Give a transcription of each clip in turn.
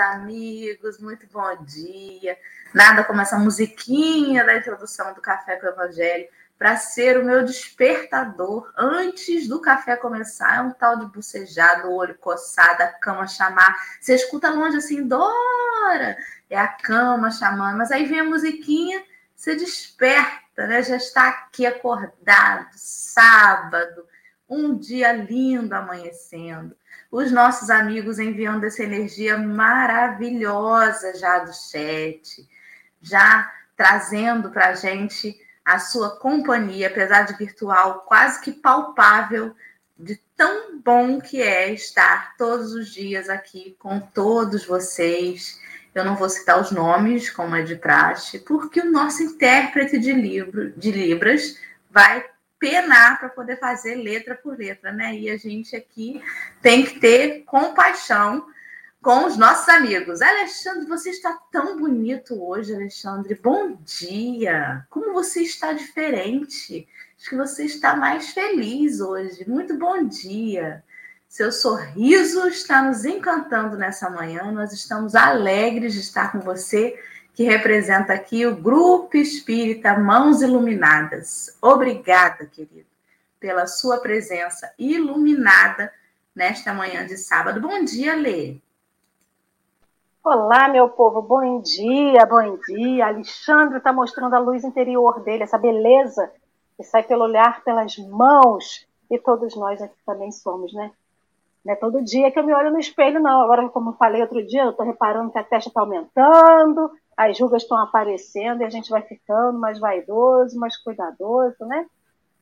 amigos, muito bom dia. Nada como essa musiquinha da introdução do Café com o Evangelho para ser o meu despertador antes do café começar. É um tal de bucejar, do olho coçado, a cama chamar. Você escuta longe assim, Dora! É a cama chamando, mas aí vem a musiquinha, você desperta, né? Já está aqui acordado, sábado, um dia lindo amanhecendo. Os nossos amigos enviando essa energia maravilhosa já do chat, já trazendo para a gente a sua companhia, apesar de virtual, quase que palpável, de tão bom que é estar todos os dias aqui com todos vocês. Eu não vou citar os nomes, como é de praxe, porque o nosso intérprete de, livro, de Libras vai penar para poder fazer letra por letra, né? E a gente aqui tem que ter compaixão com os nossos amigos. Alexandre, você está tão bonito hoje, Alexandre. Bom dia. Como você está diferente? Acho que você está mais feliz hoje. Muito bom dia. Seu sorriso está nos encantando nessa manhã. Nós estamos alegres de estar com você que representa aqui o Grupo Espírita Mãos Iluminadas. Obrigada, querido, pela sua presença iluminada nesta manhã de sábado. Bom dia, Lê. Olá, meu povo, bom dia, bom dia. Alexandre está mostrando a luz interior dele, essa beleza que sai pelo olhar, pelas mãos, e todos nós aqui também somos, né? Não é todo dia que eu me olho no espelho, não. Agora, como eu falei outro dia, eu estou reparando que a testa está aumentando, as rugas estão aparecendo e a gente vai ficando mais vaidoso, mais cuidadoso, né?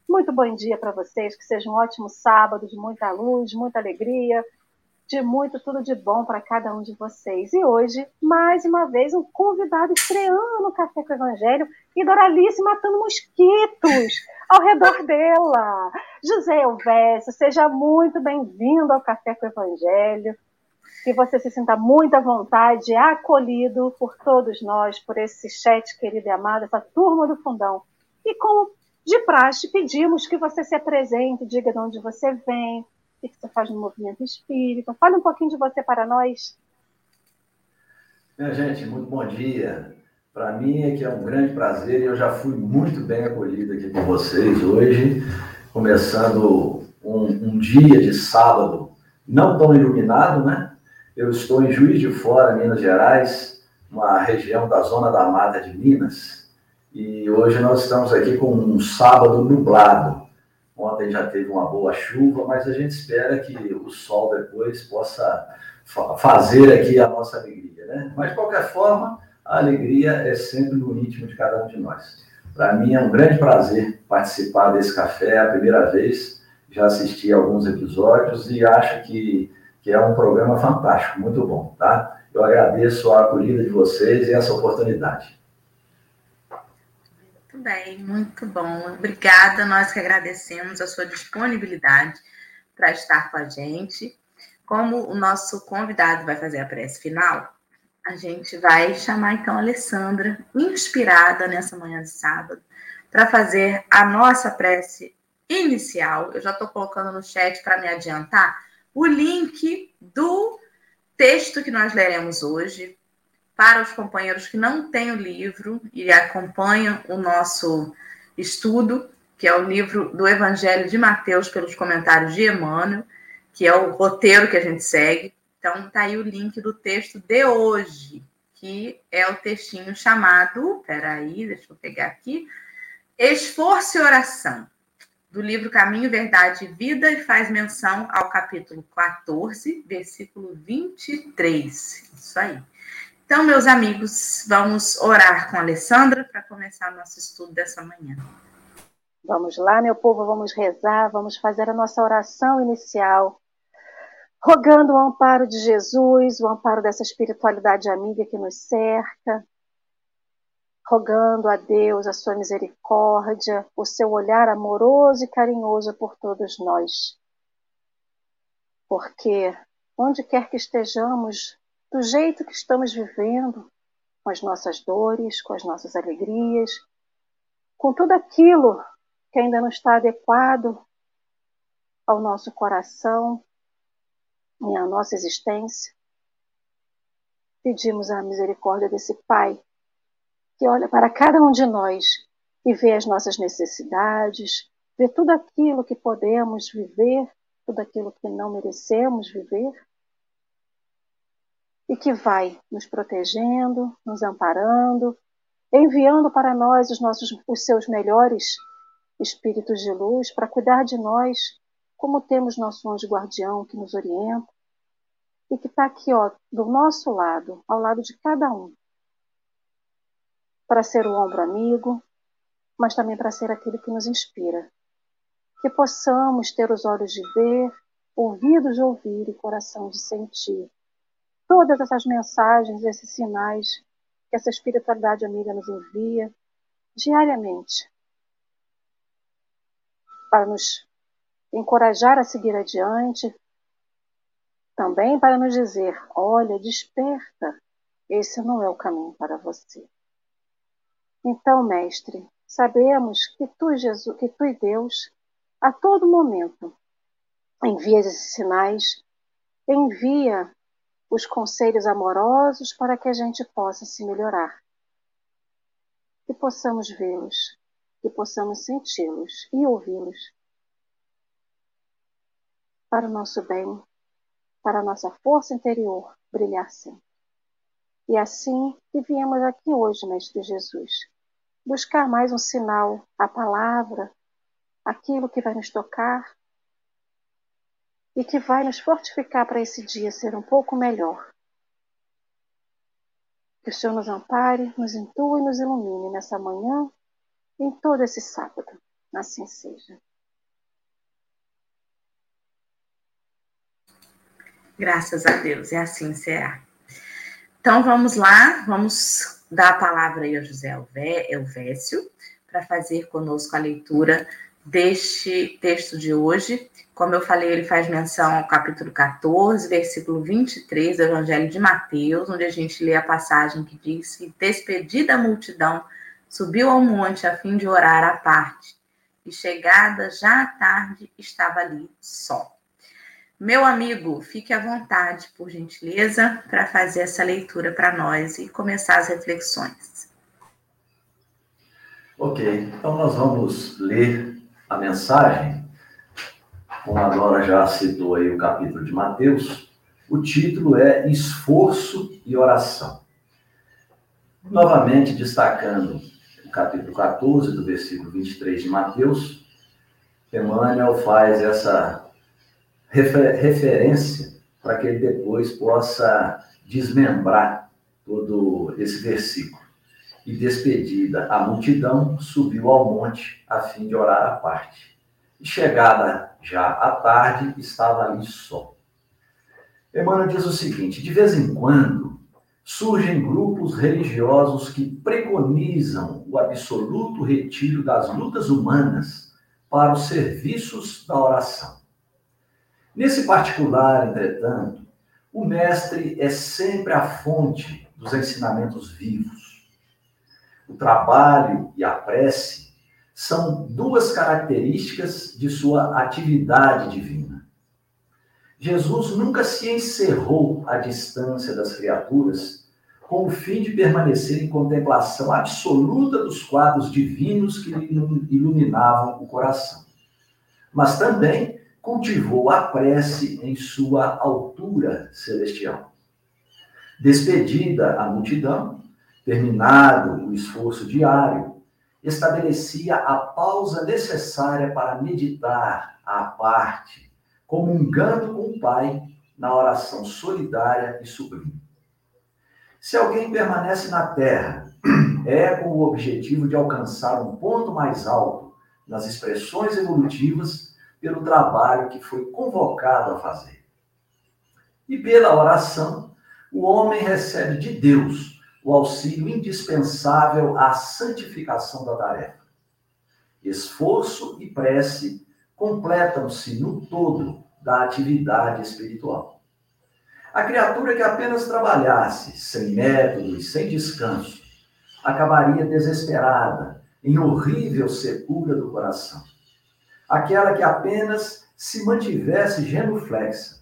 Muito bom dia para vocês, que seja um ótimo sábado de muita luz, muita alegria, de muito tudo de bom para cada um de vocês. E hoje, mais uma vez, um convidado estreando no Café com o Evangelho e Doralice matando mosquitos ao redor dela. José Elvésio, seja muito bem-vindo ao Café com o Evangelho que você se sinta muito à vontade, acolhido por todos nós, por esse chat querido e amado, essa turma do fundão. E como de praxe, pedimos que você se apresente, diga de onde você vem, o que você faz no movimento espírita. Fale um pouquinho de você para nós. Minha gente, muito bom dia. Para mim é que é um grande prazer e eu já fui muito bem acolhido aqui com vocês hoje, começando um, um dia de sábado não tão iluminado, né? Eu estou em Juiz de Fora, Minas Gerais, uma região da zona da mata de Minas, e hoje nós estamos aqui com um sábado nublado. Ontem já teve uma boa chuva, mas a gente espera que o sol depois possa fazer aqui a nossa alegria, né? Mas de qualquer forma, a alegria é sempre no íntimo de cada um de nós. Para mim é um grande prazer participar desse café, é a primeira vez. Já assisti alguns episódios e acho que que é um programa fantástico, muito bom, tá? Eu agradeço a acolhida de vocês e essa oportunidade. Muito bem, muito bom. Obrigada, nós que agradecemos a sua disponibilidade para estar com a gente. Como o nosso convidado vai fazer a prece final, a gente vai chamar então a Alessandra, inspirada nessa manhã de sábado, para fazer a nossa prece inicial. Eu já estou colocando no chat para me adiantar o link do texto que nós leremos hoje para os companheiros que não têm o livro e acompanham o nosso estudo, que é o livro do Evangelho de Mateus pelos comentários de Emmanuel, que é o roteiro que a gente segue. Então, está aí o link do texto de hoje, que é o textinho chamado, peraí, deixa eu pegar aqui, Esforço e Oração do livro Caminho, Verdade e Vida e faz menção ao capítulo 14, versículo 23. Isso aí. Então, meus amigos, vamos orar com a Alessandra para começar nosso estudo dessa manhã. Vamos lá, meu povo, vamos rezar, vamos fazer a nossa oração inicial, rogando o amparo de Jesus, o amparo dessa espiritualidade amiga que nos cerca, rogando a Deus a sua misericórdia, o seu olhar amoroso e carinhoso por todos nós. Porque onde quer que estejamos, do jeito que estamos vivendo, com as nossas dores, com as nossas alegrias, com tudo aquilo que ainda não está adequado ao nosso coração e à nossa existência, pedimos a misericórdia desse Pai que olha para cada um de nós e vê as nossas necessidades, vê tudo aquilo que podemos viver, tudo aquilo que não merecemos viver, e que vai nos protegendo, nos amparando, enviando para nós os nossos os seus melhores espíritos de luz para cuidar de nós, como temos nosso anjo guardião que nos orienta e que está aqui, ó, do nosso lado, ao lado de cada um, para ser o ombro amigo, mas também para ser aquele que nos inspira. Que possamos ter os olhos de ver, ouvidos de ouvir e coração de sentir todas essas mensagens, esses sinais que essa espiritualidade amiga nos envia diariamente para nos encorajar a seguir adiante, também para nos dizer: olha, desperta, esse não é o caminho para você. Então, mestre, sabemos que tu, Jesus, que tu Deus, a todo momento, envia esses sinais, envia os conselhos amorosos para que a gente possa se melhorar. Que possamos vê-los, que possamos senti-los e ouvi-los. Para o nosso bem, para a nossa força interior brilhar sempre. E assim que viemos aqui hoje, Mestre Jesus, buscar mais um sinal, a palavra, aquilo que vai nos tocar e que vai nos fortificar para esse dia ser um pouco melhor. Que o Senhor nos ampare, nos intue e nos ilumine nessa manhã e em todo esse sábado. Assim seja. Graças a Deus, e assim será. Então vamos lá, vamos dar a palavra aí ao José Elvésio para fazer conosco a leitura deste texto de hoje. Como eu falei, ele faz menção ao capítulo 14, versículo 23 do Evangelho de Mateus, onde a gente lê a passagem que diz que, despedida a multidão, subiu ao monte a fim de orar à parte, e chegada já à tarde, estava ali só. Meu amigo, fique à vontade, por gentileza, para fazer essa leitura para nós e começar as reflexões. Ok, então nós vamos ler a mensagem. Como a já citou aí o capítulo de Mateus, o título é Esforço e Oração. Novamente destacando o capítulo 14, do versículo 23 de Mateus, Emmanuel faz essa refer, referência para que ele depois possa desmembrar todo esse versículo. E despedida a multidão, subiu ao monte a fim de orar à parte. E chegada já à tarde, estava ali só. Emmanuel diz o seguinte: de vez em quando surgem grupos religiosos que preconizam o absoluto retiro das lutas humanas para os serviços da oração. Nesse particular, entretanto, o mestre é sempre a fonte dos ensinamentos vivos. O trabalho e a prece são duas características de sua atividade divina. Jesus nunca se encerrou à distância das criaturas com o fim de permanecer em contemplação absoluta dos quadros divinos que lhe iluminavam o coração, mas também cultivou a prece em sua altura celestial. Despedida a multidão, terminado o esforço diário, estabelecia a pausa necessária para meditar à parte, comungando com o Pai na oração solidária e sublime. Se alguém permanece na terra, é com o objetivo de alcançar um ponto mais alto nas expressões evolutivas pelo trabalho que foi convocado a fazer. E pela oração, o homem recebe de Deus o auxílio indispensável à santificação da tarefa. Esforço e prece completam-se no todo da atividade espiritual. A criatura que apenas trabalhasse sem método e sem descanso acabaria desesperada, em horrível secura do coração Aquela que apenas se mantivesse genuflexa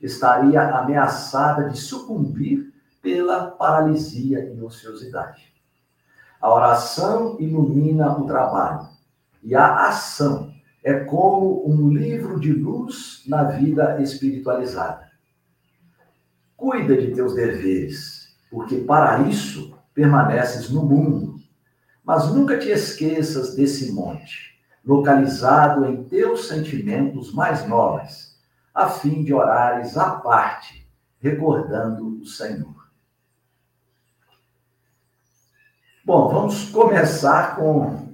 estaria ameaçada de sucumbir pela paralisia e ociosidade. A oração ilumina o trabalho e a ação é como um livro de luz na vida espiritualizada. Cuida de teus deveres, porque para isso permaneces no mundo. Mas nunca te esqueças desse monte, localizado em teus sentimentos mais nobres, a fim de orares à parte, recordando o Senhor. Bom, vamos começar com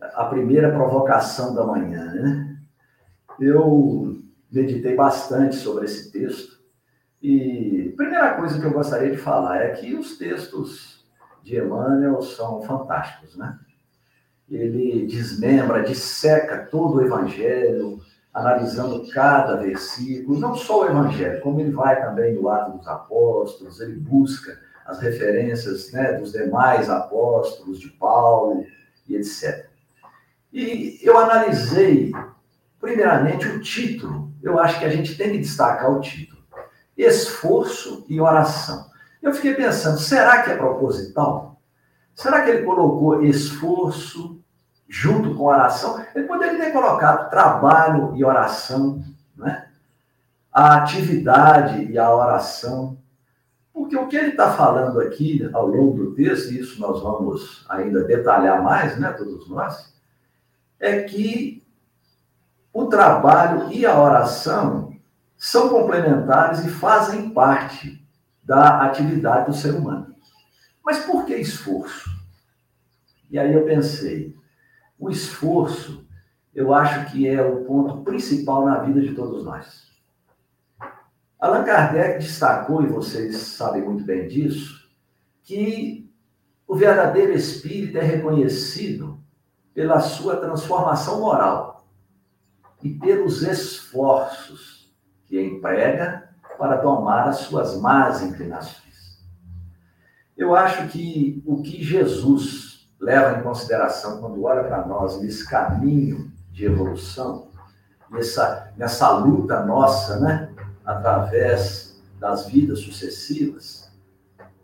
a primeira provocação da manhã, né? Eu meditei bastante sobre esse texto e a primeira coisa que eu gostaria de falar é que os textos de Emmanuel são fantásticos, né? Ele desmembra, disseca todo o evangelho, analisando cada versículo, não só o evangelho, como ele vai também no Ato dos Apóstolos, ele busca as referências né, dos demais apóstolos, de Paulo e etc. E eu analisei, primeiramente, o título. Eu acho que a gente tem que destacar o título: Esforço e Oração. Eu fiquei pensando, será que é proposital? Será que ele colocou esforço junto com oração? Ele poderia ter colocado trabalho e oração, né? a atividade e a oração. Porque o que ele está falando aqui ao longo do texto, e isso nós vamos ainda detalhar mais, né, todos nós, é que o trabalho e a oração são complementares e fazem parte da atividade do ser humano. Mas por que esforço? E aí eu pensei, o esforço, eu acho que é o ponto principal na vida de todos nós. Allan Kardec destacou, e vocês sabem muito bem disso, que o verdadeiro espírito é reconhecido pela sua transformação moral e pelos esforços que emprega para domar as suas más inclinações. Eu acho que o que Jesus leva em consideração quando olha para nós nesse caminho de evolução, nessa, nessa luta nossa, né? através das vidas sucessivas,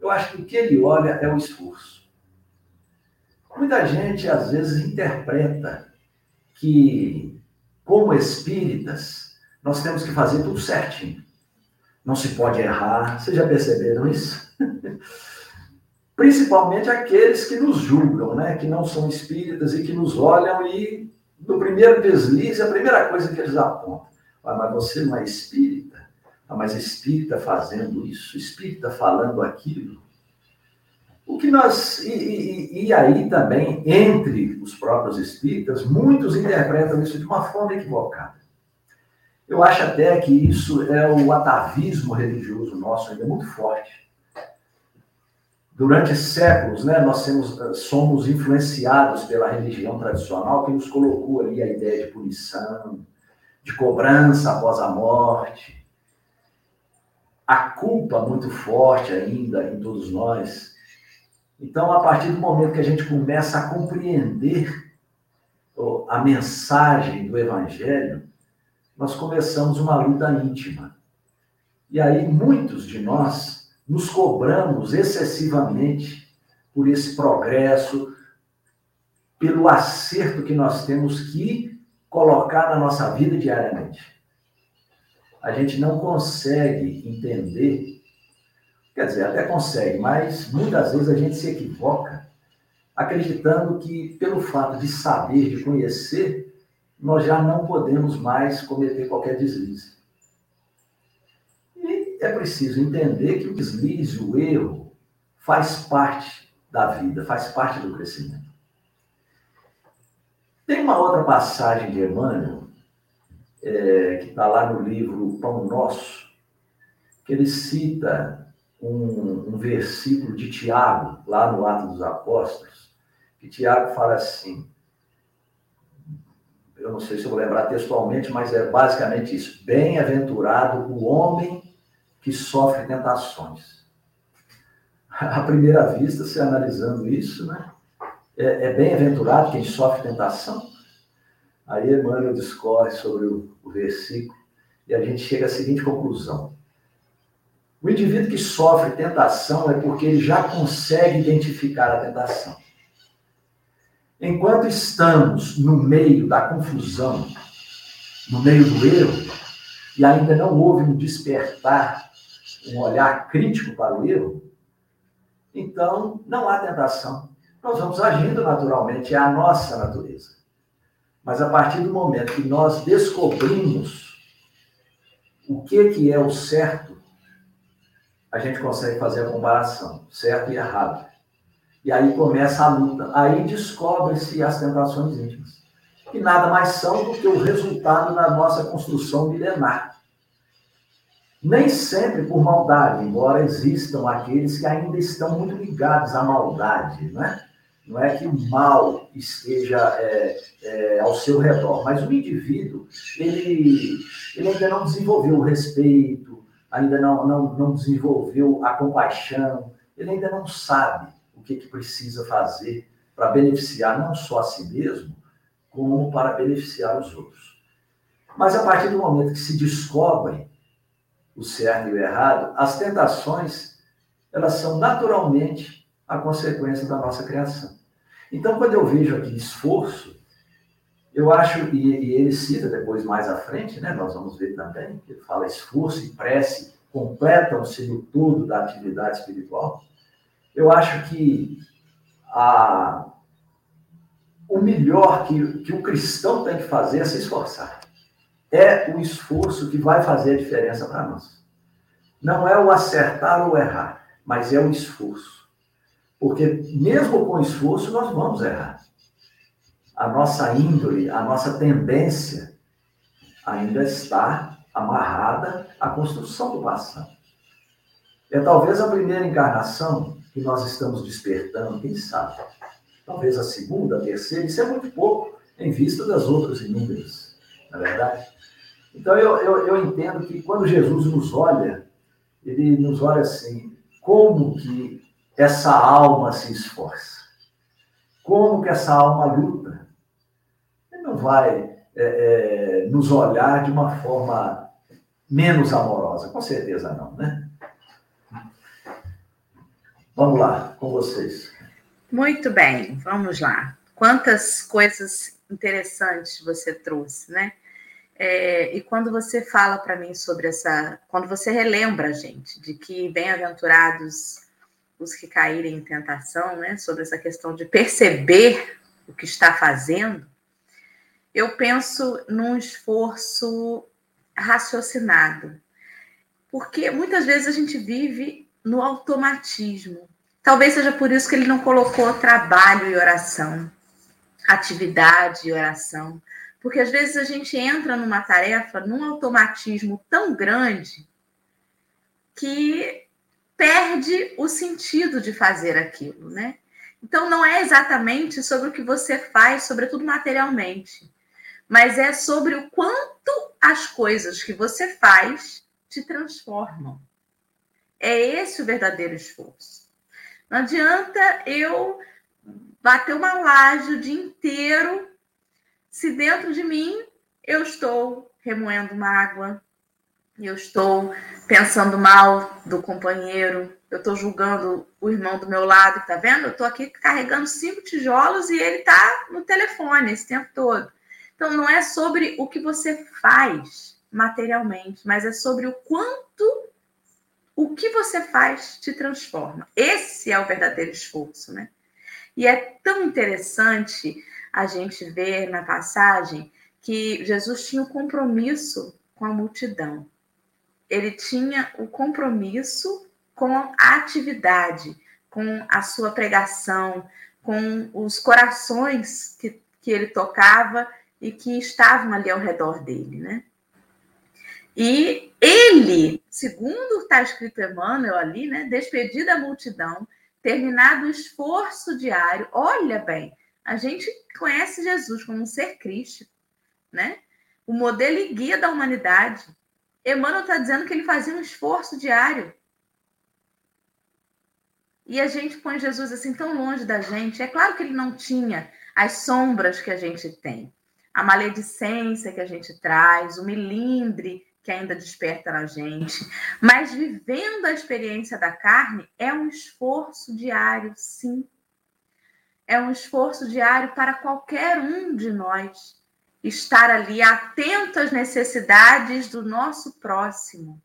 eu acho que o que ele olha é o esforço. Muita gente, às vezes, interpreta que, como espíritas, nós temos que fazer tudo certinho. Não se pode errar. Vocês já perceberam isso? Principalmente aqueles que nos julgam, né? que não são espíritas e que nos olham e, no primeiro deslize, a primeira coisa que eles apontam. Ah, mas você não é espírita? Ah, mas espírita fazendo isso, espírita falando aquilo. O que nós. E, e, e, aí também, entre os próprios espíritas, muitos interpretam isso de uma forma equivocada. Eu acho até que isso é o atavismo religioso nosso ainda muito forte. Durante séculos, né, nós temos, somos influenciados pela religião tradicional que nos colocou ali a ideia de punição, de cobrança após a morte, a culpa muito forte ainda em todos nós. Então, a partir do momento que a gente começa a compreender a mensagem do Evangelho, nós começamos uma luta íntima. E aí, muitos de nós nos cobramos excessivamente por esse progresso, pelo acerto que nós temos que colocar na nossa vida diariamente a gente não consegue entender, quer dizer, até consegue, mas muitas vezes a gente se equivoca, acreditando que pelo fato de saber, de conhecer, nós já não podemos mais cometer qualquer deslize. É preciso entender que o deslize, o erro, faz parte da vida, faz parte do crescimento. Tem uma outra passagem de Emmanuel é, que está lá no livro Pão Nosso, que ele cita um, um versículo de Tiago, lá no Ato dos Apóstolos, que Tiago fala assim, eu não sei se eu vou lembrar textualmente, mas é basicamente isso: bem-aventurado o homem que sofre tentações. À primeira vista, se analisando isso, né? É, é bem-aventurado quem sofre tentação? Aí Emmanuel discorre sobre o, o versículo e a gente chega à seguinte conclusão. O indivíduo que sofre tentação é porque ele já consegue identificar a tentação. Enquanto estamos no meio da confusão, no meio do erro, e ainda não houve um despertar, um olhar crítico para o erro, então não há tentação. Nós vamos agindo naturalmente, é a nossa natureza. Mas a partir do momento que nós descobrimos o que, que é o certo, a gente consegue fazer a comparação, certo e errado. E aí começa a luta. Aí descobre-se as tentações íntimas, que nada mais são do que o resultado da nossa construção milenar. Nem sempre por maldade, embora existam aqueles que ainda estão muito ligados à maldade, não é? Não é que o mal esteja é, é, ao seu redor, mas o indivíduo, ele, ele ainda não desenvolveu o respeito, ainda não, não, não desenvolveu a compaixão, ele ainda não sabe o que, que precisa fazer para beneficiar não só a si mesmo, como para beneficiar os outros. Mas a partir do momento que se descobre o certo e o errado, as tentações, elas são naturalmente a consequência da nossa criação. Então, quando eu vejo aqui esforço, eu acho, e, ele cita depois mais à frente, né, nós vamos ver também, que ele fala esforço e prece completam-se no todo da atividade espiritual. Eu acho que a, o melhor que, que o cristão tem que fazer é se esforçar. É o esforço que vai fazer a diferença para nós. Não é o acertar ou errar, mas é o esforço. Porque mesmo com esforço, nós vamos errar. A nossa índole, a nossa tendência ainda está amarrada à construção do passado. É talvez a primeira encarnação que nós estamos despertando, quem sabe? Talvez a segunda, a terceira, isso é muito pouco em vista das outras inúmeras, na é verdade? Então eu, eu, eu entendo que quando Jesus nos olha, ele nos olha assim, como que essa alma se esforça? Como que essa alma luta? Ele não vai é, é, nos olhar de uma forma menos amorosa, com certeza não, né? Vamos lá, com vocês. Muito bem, vamos lá. Quantas coisas interessantes você trouxe, né? É, e quando você fala para mim sobre essa, quando você relembra gente de que bem-aventurados os que caírem em tentação, né, sobre essa questão de perceber o que está fazendo, eu penso num esforço raciocinado. Porque muitas vezes a gente vive no automatismo. Talvez seja por isso que ele não colocou trabalho e oração, atividade e oração. Porque às vezes a gente entra numa tarefa, num automatismo tão grande, que perde o sentido de fazer aquilo, né? Então não é exatamente sobre o que você faz, sobretudo materialmente, mas é sobre o quanto as coisas que você faz te transformam. É esse o verdadeiro esforço. Não adianta eu bater uma laje o dia inteiro se dentro de mim eu estou remoendo mágoa, eu estou pensando mal do companheiro, eu estou julgando o irmão do meu lado, tá vendo? Eu estou aqui carregando cinco tijolos e ele está no telefone esse tempo todo. Então, não é sobre o que você faz materialmente, mas é sobre o quanto o que você faz te transforma. Esse é o verdadeiro esforço, né? E é tão interessante a gente ver na passagem que Jesus tinha um compromisso com a multidão ele tinha o compromisso com a atividade, com a sua pregação, com os corações que, que ele tocava e que estavam ali ao redor dele, né? E ele, segundo está escrito Emmanuel ali, né, despedida a multidão, terminado o esforço diário, olha bem, a gente conhece Jesus como um ser crístico, né? O modelo e guia da humanidade, Emmanuel está dizendo que ele fazia um esforço diário. E a gente põe Jesus assim tão longe da gente. É claro que ele não tinha as sombras que a gente tem, a maledicência que a gente traz, o milindre que ainda desperta na gente, mas vivendo a experiência da carne é um esforço diário, sim. É um esforço diário para qualquer um de nós estar ali atento às necessidades do nosso próximo.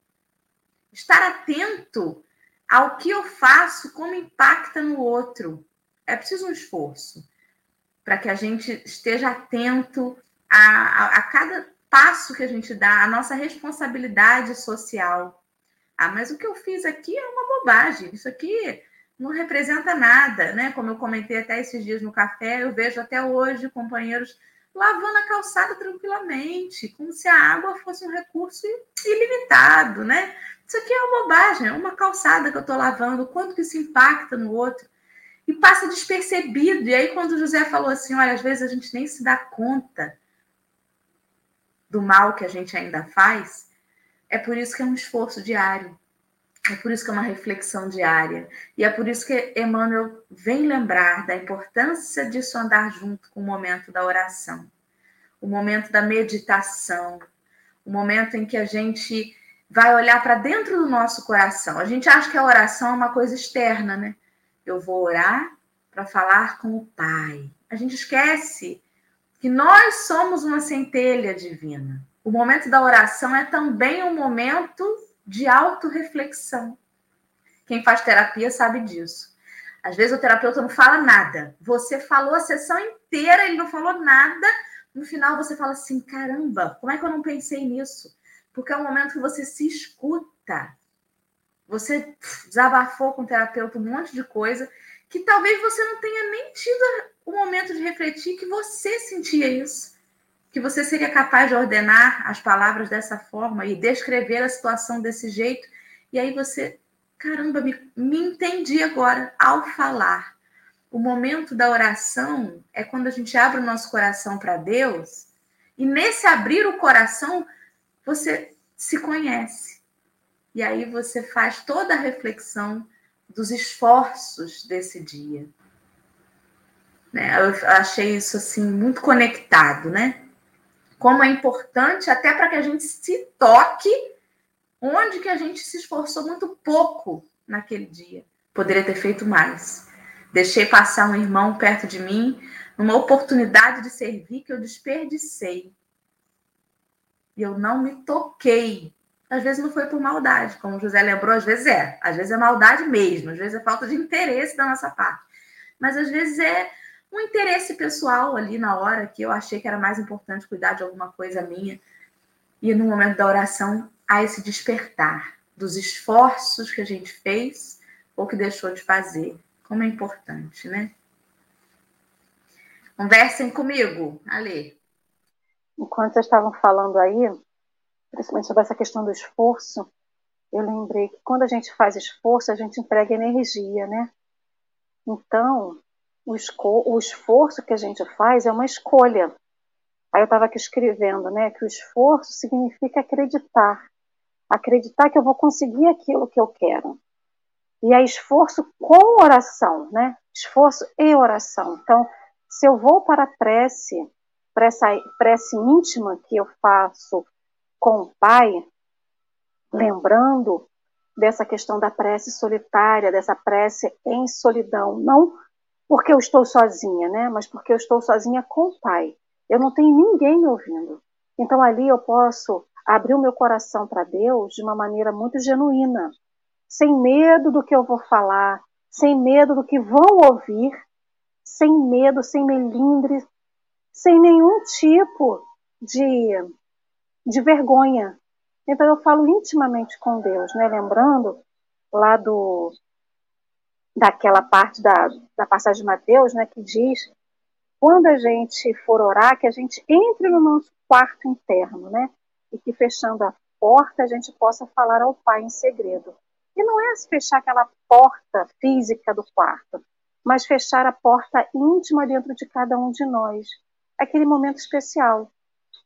Estar atento ao que eu faço, como impacta no outro. É preciso um esforço para que a gente esteja atento a, a, a cada passo que a gente dá, a nossa responsabilidade social. Ah, mas o que eu fiz aqui é uma bobagem, isso aqui não representa nada, né? Como eu comentei até esses dias no café, eu vejo até hoje companheiros lavando a calçada tranquilamente, como se a água fosse um recurso ilimitado, né? Isso aqui é uma bobagem, é uma calçada que eu estou lavando, quanto que isso impacta no outro. E passa despercebido. E aí, quando o José falou assim: olha, às vezes a gente nem se dá conta do mal que a gente ainda faz, é por isso que é um esforço diário. É por isso que é uma reflexão diária. E é por isso que Emmanuel vem lembrar da importância disso andar junto com o momento da oração, o momento da meditação, o momento em que a gente vai olhar para dentro do nosso coração. A gente acha que a oração é uma coisa externa, né? Eu vou orar para falar com o Pai. A gente esquece que nós somos uma centelha divina. O momento da oração é também um momento de autorreflexão. Quem faz terapia sabe disso. Às vezes o terapeuta não fala nada. Você falou a sessão inteira, ele não falou nada. No final você fala assim: caramba, como é que eu não pensei nisso? Porque é um momento que você se escuta. Você desabafou com o terapeuta um monte de coisa que talvez você não tenha nem tido o momento de refletir que você sentia isso, que você seria capaz de ordenar as palavras dessa forma e descrever a situação desse jeito, e aí você, caramba, me, me entendi agora ao falar. O momento da oração é quando a gente abre o nosso coração para Deus, e nesse abrir o coração, você se conhece. E aí você faz toda a reflexão dos esforços desse dia. Né? Eu achei isso assim muito conectado, né? Como é importante até para que a gente se toque onde que a gente se esforçou muito pouco naquele dia. Poderia ter feito mais. Deixei passar um irmão perto de mim, numa oportunidade de servir que eu desperdicei. E eu não me toquei. Às vezes não foi por maldade, como o José lembrou, às vezes é. Às vezes é maldade mesmo, às vezes é falta de interesse da nossa parte. Mas às vezes é um interesse pessoal ali na hora que eu achei que era mais importante cuidar de alguma coisa minha. E no momento da oração há esse despertar dos esforços que a gente fez ou que deixou de fazer. Como é importante, né? Conversem comigo, Ale. Enquanto vocês estavam falando aí, principalmente sobre essa questão do esforço, eu lembrei que quando a gente faz esforço, a gente entrega energia, né? Então, o, o esforço que a gente faz é uma escolha. Aí eu estava aqui escrevendo, né, que o esforço significa acreditar, acreditar que eu vou conseguir aquilo que eu quero. E é esforço com oração, né? Esforço e oração. Então, se eu vou para a prece, para essa prece íntima que eu faço com o Pai, lembrando dessa questão da prece solitária, dessa prece em solidão, não porque eu estou sozinha, né? Mas porque eu estou sozinha com o Pai. Eu não tenho ninguém me ouvindo. Então ali eu posso abrir o meu coração para Deus de uma maneira muito genuína, sem medo do que eu vou falar, sem medo do que vão ouvir, sem medo, sem melindre, sem nenhum tipo de, de vergonha. Então eu falo intimamente com Deus, né? Lembrando lá do daquela parte da, da passagem de Mateus, né, que diz quando a gente for orar, que a gente entre no nosso quarto interno, né, e que fechando a porta a gente possa falar ao Pai em segredo. E não é fechar aquela porta física do quarto, mas fechar a porta íntima dentro de cada um de nós, aquele momento especial.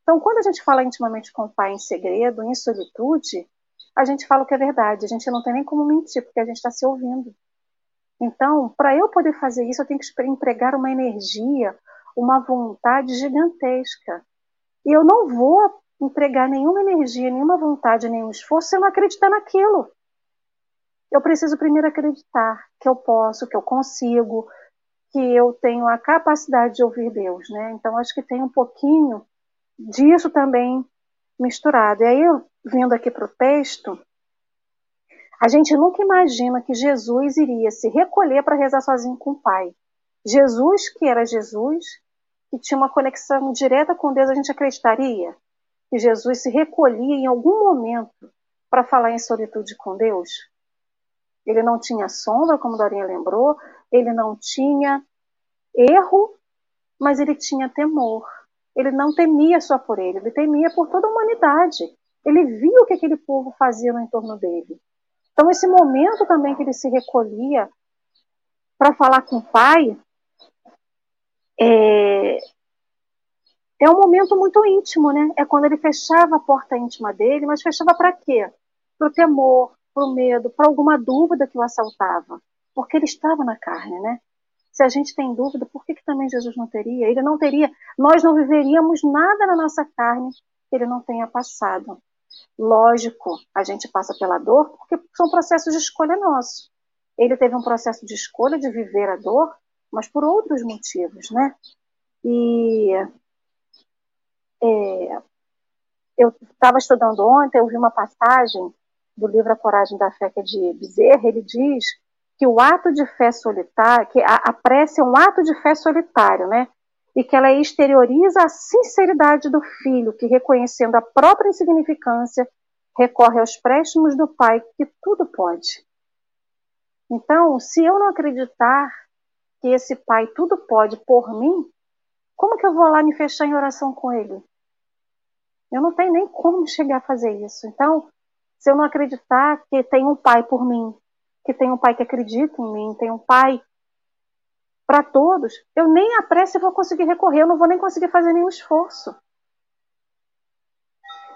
Então, quando a gente fala intimamente com o Pai em segredo, em solitude, a gente fala o que é verdade, a gente não tem nem como mentir, porque a gente está se ouvindo. Então, para eu poder fazer isso, eu tenho que empregar uma energia, uma vontade gigantesca. E eu não vou empregar nenhuma energia, nenhuma vontade, nenhum esforço se eu não acreditar naquilo. Eu preciso primeiro acreditar que eu posso, que eu consigo, que eu tenho a capacidade de ouvir Deus, né? Então acho que tem um pouquinho disso também misturado. E aí, vindo aqui para o texto, a gente nunca imagina que Jesus iria se recolher para rezar sozinho com o Pai. Jesus, que era Jesus, que tinha uma conexão direta com Deus, a gente acreditaria que Jesus se recolhia em algum momento para falar em solitude com Deus? Ele não tinha sombra, como Dorinha lembrou, ele não tinha erro, mas ele tinha temor. Ele não temia só por ele, ele temia por toda a humanidade. Ele via o que aquele povo fazia no entorno dele. Então, esse momento também que ele se recolhia para falar com o pai é, é um momento muito íntimo, né? É quando ele fechava a porta íntima dele, mas fechava para quê? Para o temor, para o medo, para alguma dúvida que o assaltava. Porque ele estava na carne, né? Se a gente tem dúvida, por que, que também Jesus não teria? Ele não teria, nós não viveríamos nada na nossa carne que ele não tenha passado. Lógico, a gente passa pela dor porque são processos de escolha nossos. Ele teve um processo de escolha de viver a dor, mas por outros motivos, né? E é, eu estava estudando ontem, eu vi uma passagem do livro A Coragem da Fé, que é de Bezerra, ele diz que o ato de fé solitário, que a, a prece é um ato de fé solitário, né? E que ela exterioriza a sinceridade do filho, que reconhecendo a própria insignificância, recorre aos préstimos do pai, que tudo pode. Então, se eu não acreditar que esse pai tudo pode por mim, como que eu vou lá me fechar em oração com ele? Eu não tenho nem como chegar a fazer isso. Então, se eu não acreditar que tem um pai por mim, que tem um pai que acredita em mim, tem um pai para todos, eu nem a prece vou conseguir recorrer, eu não vou nem conseguir fazer nenhum esforço.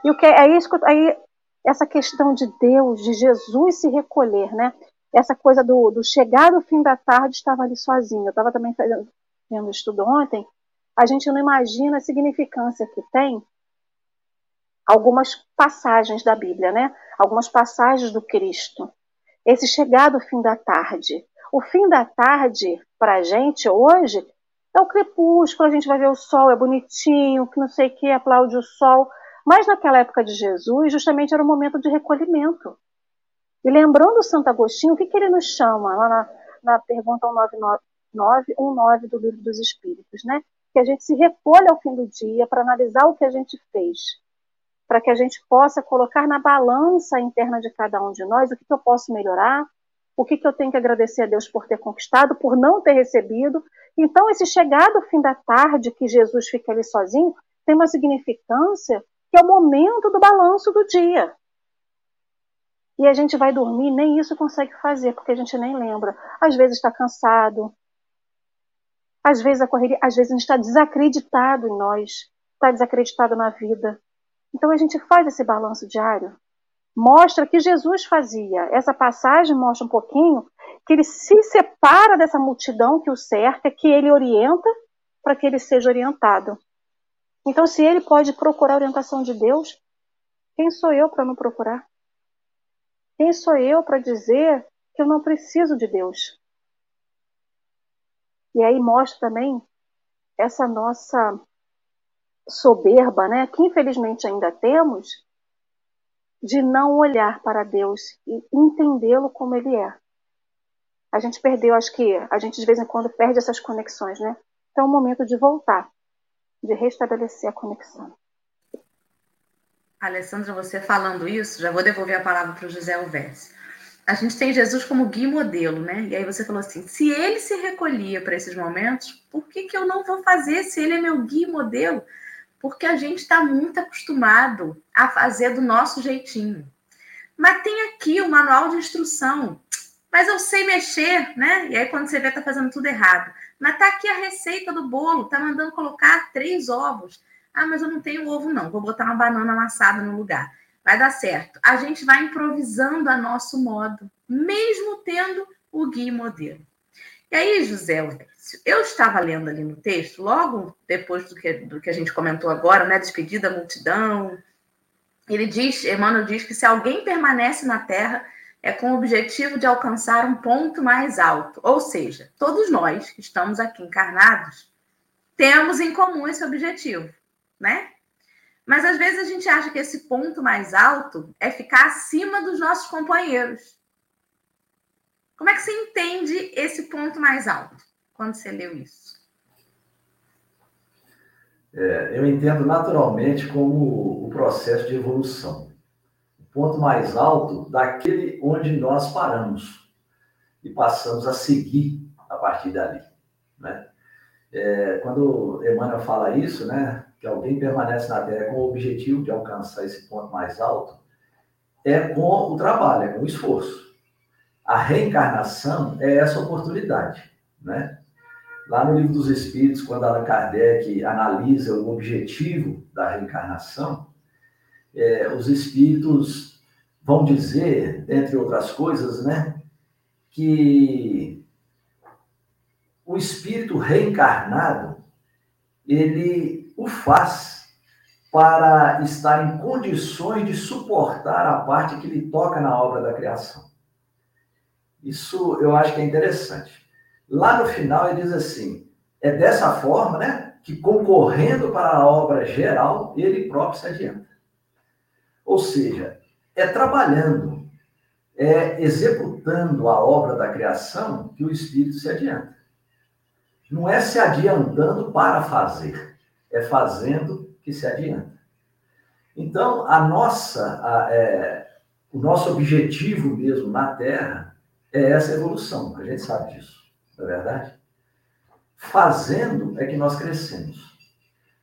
E o que é isso, aí essa questão de Deus, de Jesus se recolher, né? Essa coisa do, do chegar no fim da tarde, estava ali sozinho. Eu estava também fazendo um estudo ontem. A gente não imagina a significância que tem algumas passagens da Bíblia, né? Algumas passagens do Cristo. Esse chegar do fim da tarde. O fim da tarde, para a gente hoje, é o crepúsculo, a gente vai ver o sol, é bonitinho, que não sei o que, aplaude o sol. Mas naquela época de Jesus, justamente era o momento de recolhimento. E lembrando Santo Agostinho, o que, que ele nos chama lá na, na pergunta 199, 19 do Livro dos Espíritos, né? Que a gente se recolha ao fim do dia para analisar o que a gente fez para que a gente possa colocar na balança interna de cada um de nós o que, que eu posso melhorar, o que, que eu tenho que agradecer a Deus por ter conquistado, por não ter recebido. Então, esse chegado fim da tarde, que Jesus fica ali sozinho, tem uma significância que é o momento do balanço do dia. E a gente vai dormir, nem isso consegue fazer, porque a gente nem lembra. Às vezes está cansado, às vezes a correria, às vezes a gente está desacreditado em nós, está desacreditado na vida. Então a gente faz esse balanço diário. Mostra que Jesus fazia. Essa passagem mostra um pouquinho que ele se separa dessa multidão que o cerca, que ele orienta para que ele seja orientado. Então, se ele pode procurar a orientação de Deus, quem sou eu para não procurar? Quem sou eu para dizer que eu não preciso de Deus? E aí mostra também essa nossa soberba, né, que infelizmente ainda temos, de não olhar para Deus e entendê-lo como ele é. A gente perdeu, acho que a gente de vez em quando perde essas conexões, né? Então é o momento de voltar, de restabelecer a conexão. Alessandra, você falando isso, já vou devolver a palavra para o José Alves. A gente tem Jesus como guia modelo, né? E aí você falou assim: se ele se recolhia para esses momentos, por que, que eu não vou fazer se ele é meu guia modelo? Porque a gente está muito acostumado a fazer do nosso jeitinho. Mas tem aqui o manual de instrução. Mas eu sei mexer, né? E aí quando você vê, tá fazendo tudo errado. Mas tá aqui a receita do bolo, tá mandando colocar três ovos. Ah, mas eu não tenho ovo, não. Vou botar uma banana amassada no lugar. Vai dar certo. A gente vai improvisando a nosso modo, mesmo tendo o guia modelo. E aí, José, eu estava lendo ali no texto, logo depois do que, do que a gente comentou agora, né? Despedida da multidão, ele diz, Emmanuel diz que se alguém permanece na Terra é com o objetivo de alcançar um ponto mais alto. Ou seja, todos nós que estamos aqui encarnados temos em comum esse objetivo, né? Mas às vezes a gente acha que esse ponto mais alto é ficar acima dos nossos companheiros. Como é que você entende esse ponto mais alto quando você leu isso? É, eu entendo naturalmente como o processo de evolução. O ponto mais alto daquele onde nós paramos e passamos a seguir a partir dali. Né? É, quando Emmanuel fala isso, né, que alguém permanece na Terra com o objetivo de alcançar esse ponto mais alto, é com o trabalho, é com o esforço. A reencarnação é essa oportunidade. Né? Lá no Livro dos Espíritos, quando Allan Kardec analisa o objetivo da reencarnação, é, os espíritos vão dizer, entre outras coisas, né, que o espírito reencarnado ele o faz para estar em condições de suportar a parte que lhe toca na obra da criação. Isso eu acho que é interessante. Lá no final ele diz assim: é dessa forma, né, que concorrendo para a obra geral, ele próprio se adianta. Ou seja, é trabalhando, é executando a obra da criação que o espírito se adianta. Não é se adiantando para fazer, é fazendo que se adianta. Então, a nossa, a, é, o nosso objetivo mesmo na Terra é essa evolução, a gente sabe disso não é verdade? Fazendo é que nós crescemos.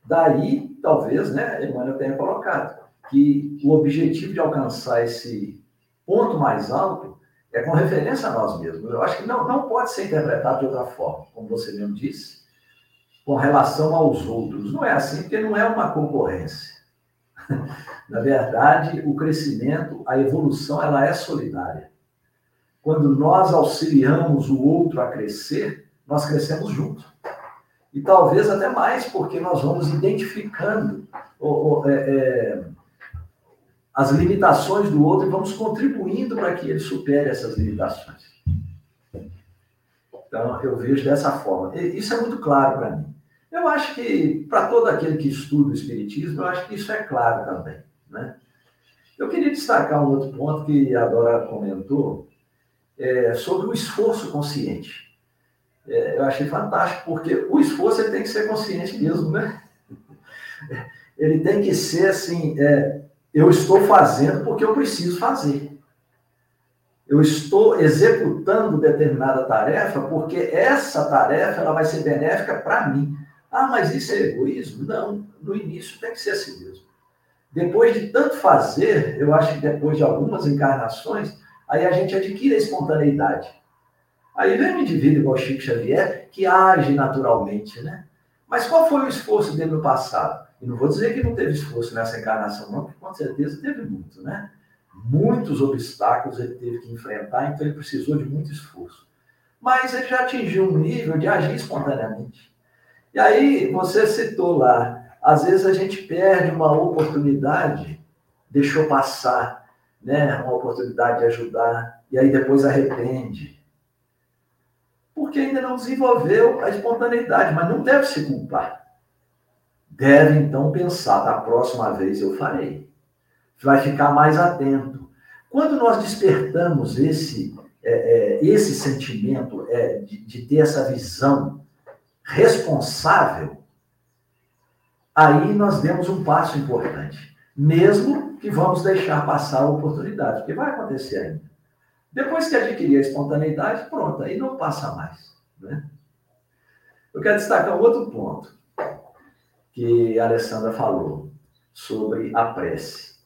Daí, talvez, né, Emmanuel tenha colocado, que o objetivo de alcançar esse ponto mais alto é com referência a nós mesmos. Eu acho que não, não pode ser interpretado de outra forma, como você mesmo disse, com relação aos outros. Não é assim, porque não é uma concorrência. Na verdade, o crescimento, a evolução, ela é solidária. Quando nós auxiliamos o outro a crescer, nós crescemos junto. E talvez até mais, porque nós vamos identificando é, é, as limitações do outro e vamos contribuindo para que ele supere essas limitações. Então, eu vejo dessa forma. Isso é muito claro para mim. Eu acho que, para todo aquele que estuda o Espiritismo, eu acho que isso é claro também. Né? Eu queria destacar um outro ponto que a Dora comentou, é, sobre o esforço consciente. É, eu achei fantástico, porque o esforço ele tem que ser consciente mesmo, né? Ele tem que ser assim, é, eu estou fazendo porque eu preciso fazer. Eu estou executando determinada tarefa porque essa tarefa ela vai ser benéfica para mim. Ah, mas isso é egoísmo? Não, no início tem que ser assim mesmo. Depois de tanto fazer, eu acho que depois de algumas encarnações, Aí a gente adquire a espontaneidade. Aí vem um indivíduo igual Chico Xavier que age naturalmente, né? Mas qual foi o esforço dele no passado? E não vou dizer que não teve esforço nessa encarnação, não, porque com certeza teve muito, né? Muitos obstáculos ele teve que enfrentar, então ele precisou de muito esforço. Mas ele já atingiu um nível de agir espontaneamente. E aí, você citou lá, às vezes a gente perde uma oportunidade, deixou passar, né, uma oportunidade de ajudar, e aí depois arrepende. Porque ainda não desenvolveu a espontaneidade, mas não deve se culpar. Deve então pensar, da próxima vez eu farei. Vai ficar mais atento. Quando nós despertamos esse, é, é, esse sentimento é, de, de ter essa visão responsável, aí nós demos um passo importante. Mesmo que vamos deixar passar a oportunidade, porque vai acontecer ainda. Depois que adquirir a espontaneidade, pronto, aí não passa mais. Né? Eu quero destacar um outro ponto que a Alessandra falou sobre a prece.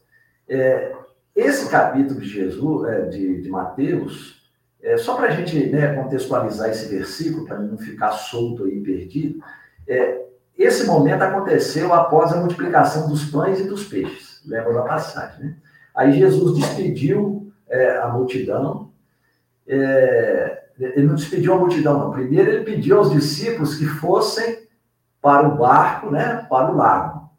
É, esse capítulo de Jesus, é, de, de Mateus, é, só para a gente né, contextualizar esse versículo, para não ficar solto e perdido, é, esse momento aconteceu após a multiplicação dos pães e dos peixes lembra da passagem. Né? Aí Jesus despediu é, a multidão. É, ele não despediu a multidão, não. Primeiro ele pediu aos discípulos que fossem para o barco, né, para o lago.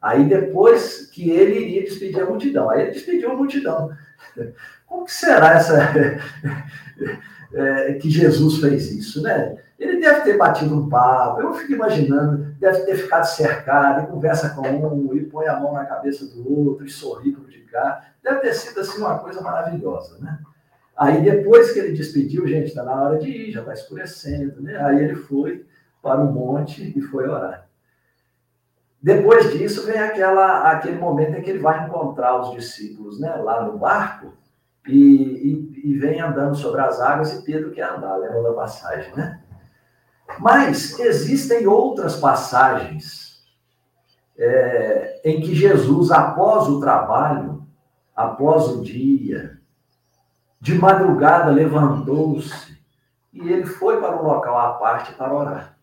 Aí depois que ele iria despedir a multidão. Aí ele despediu a multidão. Como que será essa é, que Jesus fez isso, né? Ele deve ter batido um papo, eu fico imaginando, deve ter ficado cercado, e conversa com um, e põe a mão na cabeça do outro, e sorri para o de cá. Deve ter sido assim uma coisa maravilhosa, né? Aí depois que ele despediu, gente, está na hora de ir, já está escurecendo, né? Aí ele foi para o monte e foi orar. Depois disso vem aquela, aquele momento em que ele vai encontrar os discípulos, né? Lá no barco, e, e, e, vem andando sobre as águas e Pedro quer andar, lembra da passagem, né? Mas existem outras passagens é, em que Jesus, após o trabalho, após o dia, de madrugada levantou-se e ele foi para um local à parte para orar.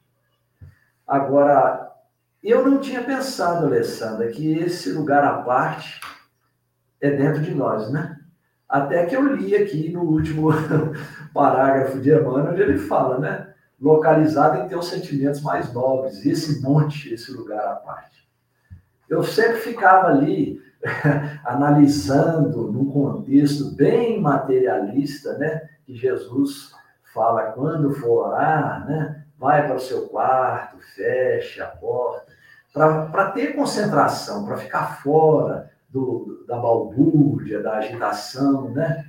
Agora, eu não tinha pensado, Alessandra, que esse lugar à parte é dentro de nós, né? Até que eu li aqui no último parágrafo de Emmanuel, onde ele fala, né? Localizado em teus sentimentos mais nobres, esse monte, esse lugar à parte. Eu sempre ficava ali analisando num contexto bem materialista, né? Que Jesus fala quando for orar, né? Vai para o seu quarto, fecha a porta, para ter concentração, para ficar fora do, da balbúrdia, da agitação né?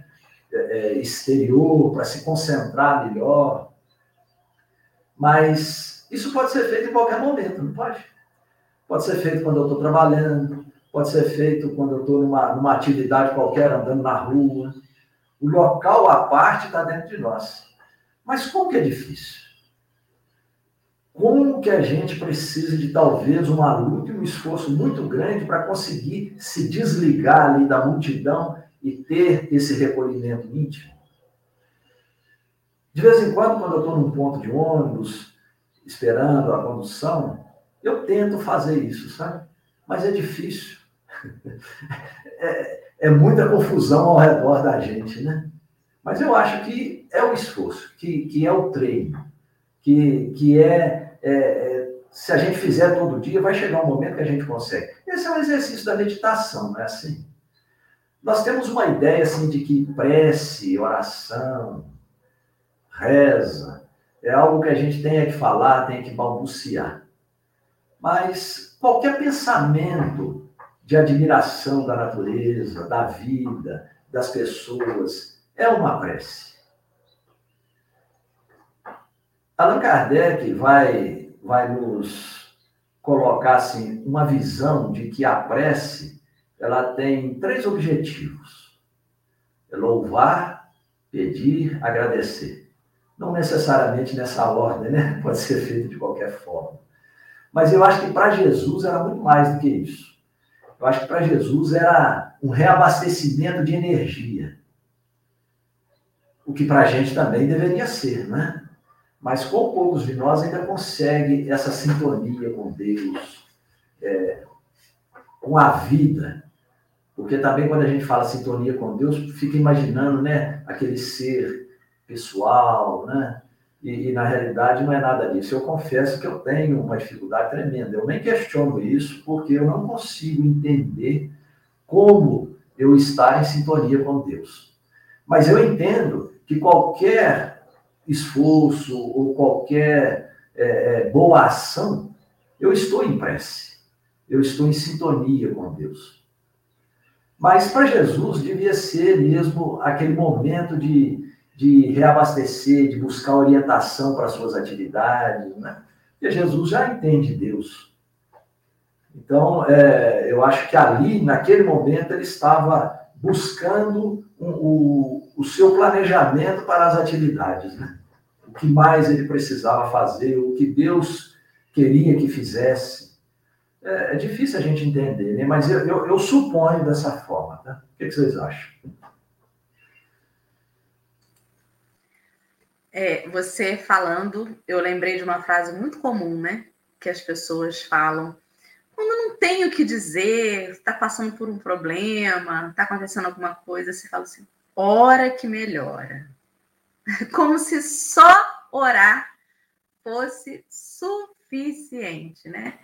É, é, exterior, para se concentrar melhor. Mas isso pode ser feito em qualquer momento, não pode? Pode ser feito quando eu estou trabalhando, pode ser feito quando eu estou numa, numa atividade qualquer, andando na rua. O local à parte está dentro de nós. Mas como que é difícil? Como que a gente precisa de talvez uma luta e um esforço muito grande para conseguir se desligar ali da multidão e ter esse recolhimento íntimo? De vez em quando, quando eu estou num ponto de ônibus, esperando a condução, eu tento fazer isso, sabe? Mas é difícil. É, é muita confusão ao redor da gente, né? Mas eu acho que é o esforço, que, que é o treino, que, que é é, é, se a gente fizer todo dia, vai chegar um momento que a gente consegue. Esse é um exercício da meditação, não é assim? Nós temos uma ideia assim de que prece, oração, reza, é algo que a gente tem que falar, tem que balbuciar. Mas qualquer pensamento de admiração da natureza, da vida, das pessoas, é uma prece. Allan Kardec vai, vai nos colocar assim, uma visão de que a prece ela tem três objetivos: é louvar, pedir, agradecer. Não necessariamente nessa ordem, né? Pode ser feito de qualquer forma. Mas eu acho que para Jesus era muito mais do que isso. Eu acho que para Jesus era um reabastecimento de energia. O que para a gente também deveria ser, né? Mas com poucos de nós ainda consegue essa sintonia com Deus, é, com a vida. Porque também quando a gente fala sintonia com Deus, fica imaginando né, aquele ser pessoal, né? E, e, na realidade não é nada disso. Eu confesso que eu tenho uma dificuldade tremenda. Eu nem questiono isso, porque eu não consigo entender como eu estar em sintonia com Deus. Mas eu entendo que qualquer esforço ou qualquer é, é, boa ação, eu estou em prece, eu estou em sintonia com Deus. Mas para Jesus devia ser mesmo aquele momento de, de reabastecer, de buscar orientação para suas atividades, né? Porque Jesus já entende Deus. Então, é, eu acho que ali, naquele momento, ele estava buscando um, o, o seu planejamento para as atividades, né? o que mais ele precisava fazer, o que Deus queria que fizesse. É, é difícil a gente entender, né? mas eu, eu, eu suponho dessa forma. Tá? O que, que vocês acham? É, você falando, eu lembrei de uma frase muito comum, né? Que as pessoas falam quando não tem o que dizer, está passando por um problema, está acontecendo alguma coisa, você fala assim: hora que melhora. Como se só orar fosse suficiente né?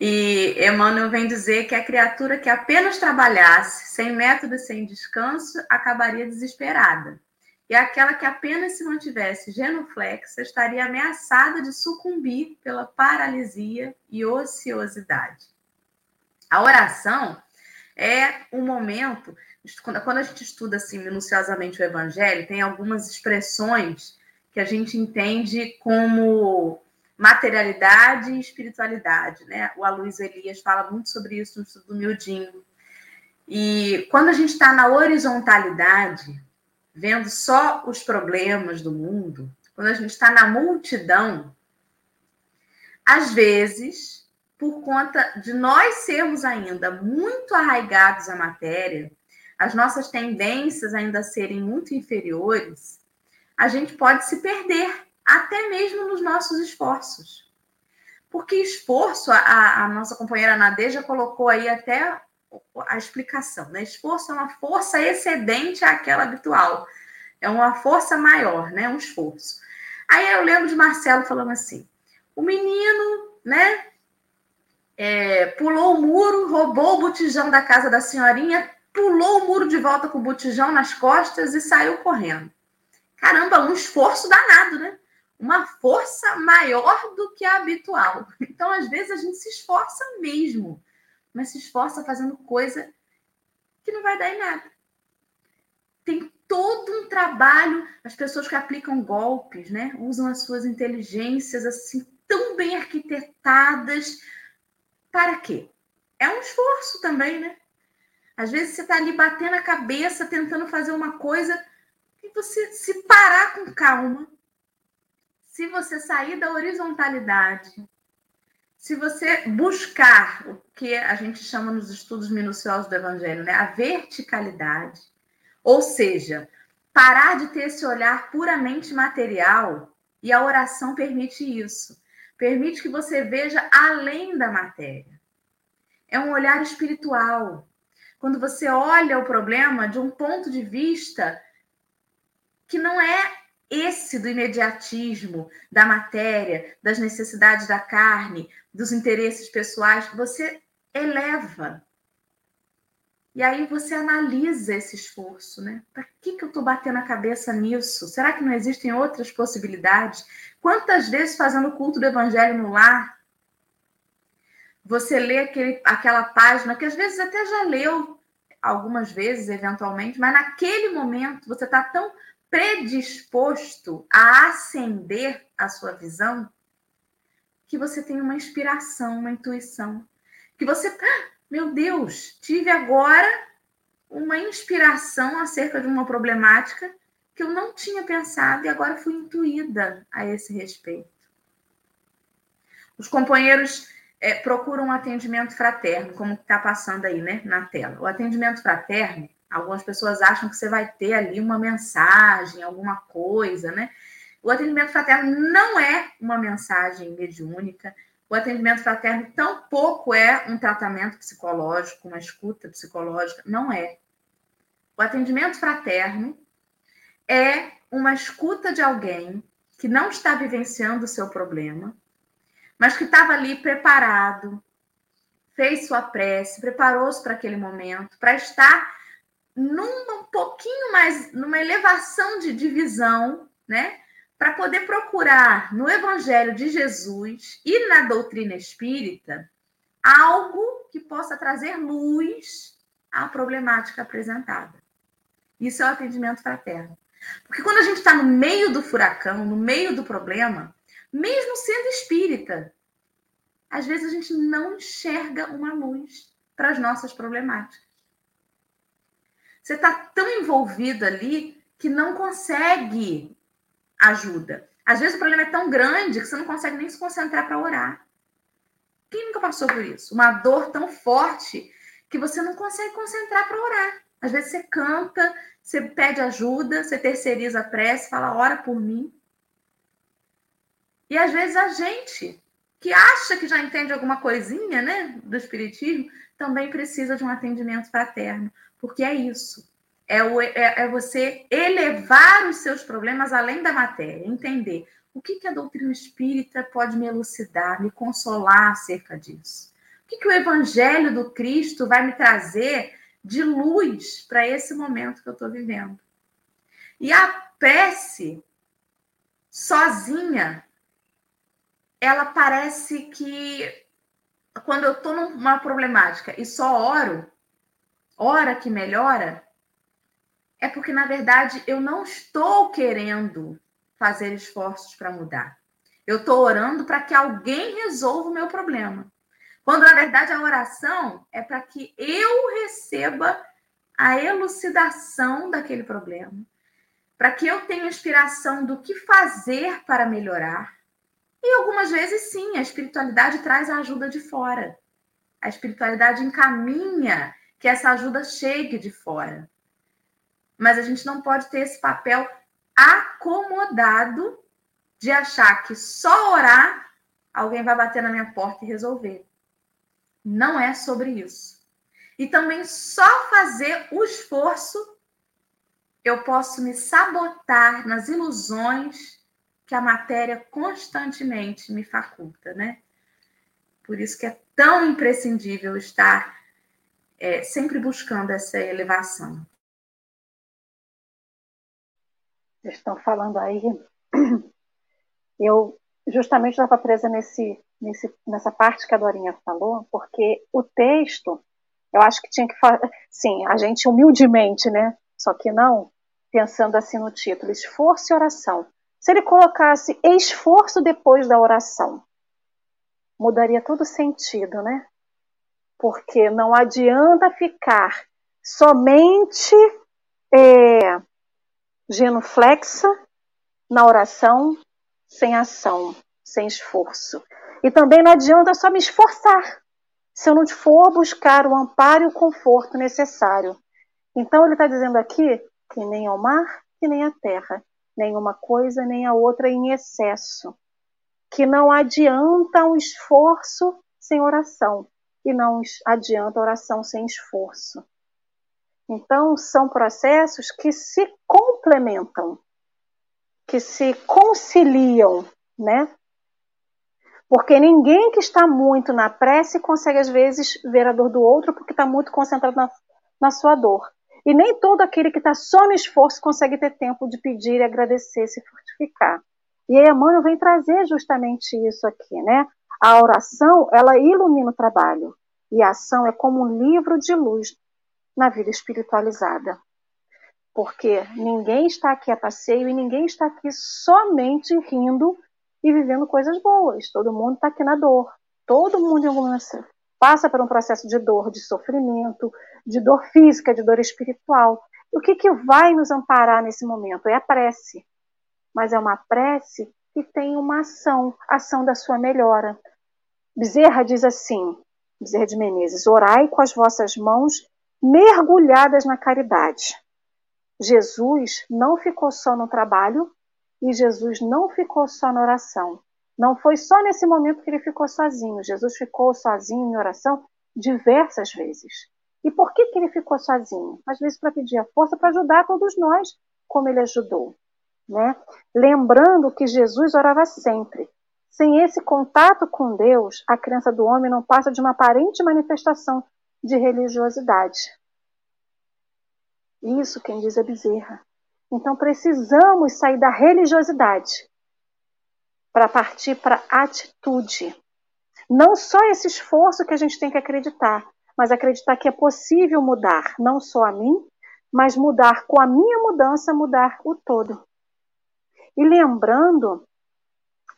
E Emmanuel vem dizer que a criatura que apenas trabalhasse sem método sem descanso acabaria desesperada. E aquela que apenas se mantivesse genuflexa estaria ameaçada de sucumbir pela paralisia e ociosidade. A oração é um momento, quando a gente estuda assim minuciosamente o evangelho, tem algumas expressões que a gente entende como materialidade e espiritualidade, né? O Aloysio Elias fala muito sobre isso no estudo do Miudinho. E quando a gente está na horizontalidade, vendo só os problemas do mundo, quando a gente está na multidão, às vezes, por conta de nós sermos ainda muito arraigados à matéria, as nossas tendências ainda serem muito inferiores, a gente pode se perder, até mesmo nos nossos esforços. Porque esforço, a, a nossa companheira Nadeja colocou aí até a explicação, né? Esforço é uma força excedente àquela habitual. É uma força maior, né? Um esforço. Aí eu lembro de Marcelo falando assim: o menino, né? É, pulou o muro, roubou o botijão da casa da senhorinha, pulou o muro de volta com o botijão nas costas e saiu correndo. Caramba, um esforço danado, né? Uma força maior do que a habitual. Então, às vezes, a gente se esforça mesmo, mas se esforça fazendo coisa que não vai dar em nada. Tem todo um trabalho, as pessoas que aplicam golpes, né? Usam as suas inteligências assim tão bem arquitetadas. Para quê? É um esforço também, né? Às vezes você está ali batendo a cabeça, tentando fazer uma coisa e você se parar com calma, se você sair da horizontalidade, se você buscar o que a gente chama nos estudos minuciosos do Evangelho, né, a verticalidade, ou seja, parar de ter esse olhar puramente material, e a oração permite isso. Permite que você veja além da matéria. É um olhar espiritual. Quando você olha o problema de um ponto de vista que não é esse do imediatismo, da matéria, das necessidades da carne, dos interesses pessoais, você eleva. E aí você analisa esse esforço, né? Para que, que eu estou batendo a cabeça nisso? Será que não existem outras possibilidades? Quantas vezes fazendo o culto do evangelho no lar, você lê aquele, aquela página que às vezes até já leu algumas vezes, eventualmente, mas naquele momento você está tão predisposto a acender a sua visão, que você tem uma inspiração, uma intuição, que você, ah, meu Deus, tive agora uma inspiração acerca de uma problemática que eu não tinha pensado e agora fui intuída a esse respeito. Os companheiros é, procuram um atendimento fraterno, como está passando aí, né, na tela. O atendimento fraterno Algumas pessoas acham que você vai ter ali uma mensagem, alguma coisa, né? O atendimento fraterno não é uma mensagem mediúnica. O atendimento fraterno tampouco é um tratamento psicológico, uma escuta psicológica. Não é. O atendimento fraterno é uma escuta de alguém que não está vivenciando o seu problema, mas que estava ali preparado, fez sua prece, preparou-se para aquele momento, para estar num um pouquinho mais, numa elevação de divisão, né? Para poder procurar no Evangelho de Jesus e na doutrina espírita algo que possa trazer luz à problemática apresentada. Isso é o atendimento fraterno. Porque quando a gente está no meio do furacão, no meio do problema, mesmo sendo espírita, às vezes a gente não enxerga uma luz para as nossas problemáticas. Você está tão envolvido ali que não consegue ajuda. Às vezes o problema é tão grande que você não consegue nem se concentrar para orar. Quem nunca passou por isso? Uma dor tão forte que você não consegue concentrar para orar. Às vezes você canta, você pede ajuda, você terceiriza a prece, fala, ora por mim. E às vezes a gente que acha que já entende alguma coisinha, né, do espiritismo, também precisa de um atendimento fraterno, porque é isso. É, o, é, é você elevar os seus problemas além da matéria, entender O que, que a doutrina espírita pode me elucidar, me consolar acerca disso? O que, que o evangelho do Cristo vai me trazer de luz para esse momento que eu estou vivendo? E a prece, sozinha, ela parece que quando eu estou numa problemática e só oro, ora que melhora, é porque, na verdade, eu não estou querendo fazer esforços para mudar. Eu estou orando para que alguém resolva o meu problema. Quando, na verdade, a oração é para que eu receba a elucidação daquele problema, para que eu tenha inspiração do que fazer para melhorar. E algumas vezes, sim, a espiritualidade traz a ajuda de fora. A espiritualidade encaminha que essa ajuda chegue de fora. Mas a gente não pode ter esse papel acomodado de achar que só orar alguém vai bater na minha porta e resolver. Não é sobre isso. E também só fazer o esforço eu posso me sabotar nas ilusões que a matéria constantemente me faculta, né? Por isso que é tão imprescindível estar é, sempre buscando essa elevação. estão falando aí, eu justamente estava presa nesse, nesse, nessa parte que a Dorinha falou, porque o texto, eu acho que tinha que falar, sim, a gente humildemente, né? Só que não pensando assim no título, esforço e oração. Se ele colocasse esforço depois da oração, mudaria todo o sentido, né? Porque não adianta ficar somente é, genuflexa na oração sem ação, sem esforço. E também não adianta só me esforçar se eu não for buscar o amparo e o conforto necessário. Então ele está dizendo aqui que nem ao mar, que nem à terra, nem uma coisa nem a outra em excesso, que não adianta um esforço sem oração e não adianta oração sem esforço. Então, são processos que se complementam, que se conciliam, né? Porque ninguém que está muito na prece consegue, às vezes, ver a dor do outro porque está muito concentrado na, na sua dor. E nem todo aquele que está só no esforço consegue ter tempo de pedir, agradecer, se fortificar. E aí Emmanuel vem trazer justamente isso aqui, né? A oração, ela ilumina o trabalho. E a ação é como um livro de luz na vida espiritualizada. Porque ninguém está aqui a passeio e ninguém está aqui somente rindo e vivendo coisas boas. Todo mundo está aqui na dor. Todo mundo passa por um processo de dor, de sofrimento, de dor física, de dor espiritual. E o que, que vai nos amparar nesse momento? É a prece. Mas é uma prece que tem uma ação, ação da sua melhora. Bezerra diz assim, Bezerra de Menezes, orai com as vossas mãos mergulhadas na caridade. Jesus não ficou só no trabalho e Jesus não ficou só na oração. Não foi só nesse momento que ele ficou sozinho. Jesus ficou sozinho em oração diversas vezes. E por que, que ele ficou sozinho? Às vezes para pedir a força para ajudar todos nós, como ele ajudou. Né? Lembrando que Jesus orava sempre. Sem esse contato com Deus, a crença do homem não passa de uma aparente manifestação de religiosidade. Isso quem diz é Bezerra. Então precisamos sair da religiosidade para partir para atitude. Não só esse esforço que a gente tem que acreditar, mas acreditar que é possível mudar, não só a mim, mas mudar com a minha mudança, mudar o todo. E lembrando,